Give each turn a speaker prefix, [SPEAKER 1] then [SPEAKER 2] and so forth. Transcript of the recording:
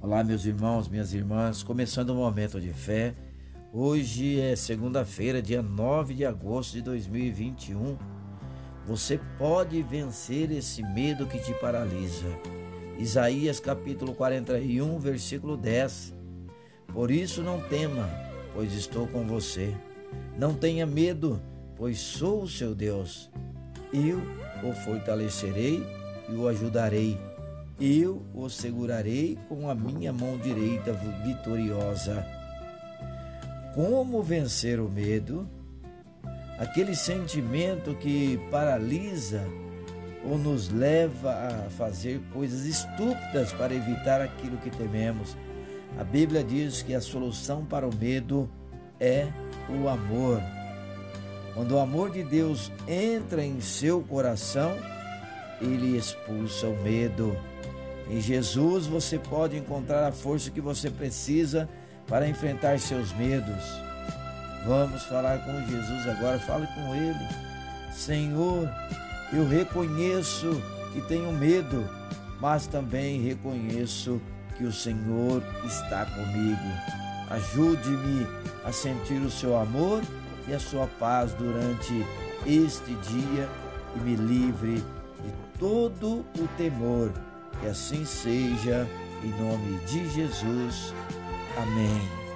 [SPEAKER 1] Olá, meus irmãos, minhas irmãs, começando o momento de fé. Hoje é segunda-feira, dia 9 de agosto de 2021. Você pode vencer esse medo que te paralisa. Isaías capítulo 41, versículo 10. Por isso não tema, pois estou com você. Não tenha medo, pois sou o seu Deus. Eu o fortalecerei e o ajudarei eu o segurarei com a minha mão direita vitoriosa. Como vencer o medo? Aquele sentimento que paralisa ou nos leva a fazer coisas estúpidas para evitar aquilo que tememos. A Bíblia diz que a solução para o medo é o amor. Quando o amor de Deus entra em seu coração, ele expulsa o medo. Em Jesus você pode encontrar a força que você precisa para enfrentar seus medos. Vamos falar com Jesus agora, fale com Ele. Senhor, eu reconheço que tenho medo, mas também reconheço que o Senhor está comigo. Ajude-me a sentir o seu amor e a sua paz durante este dia e me livre de todo o temor que assim seja, em nome de Jesus. Amém.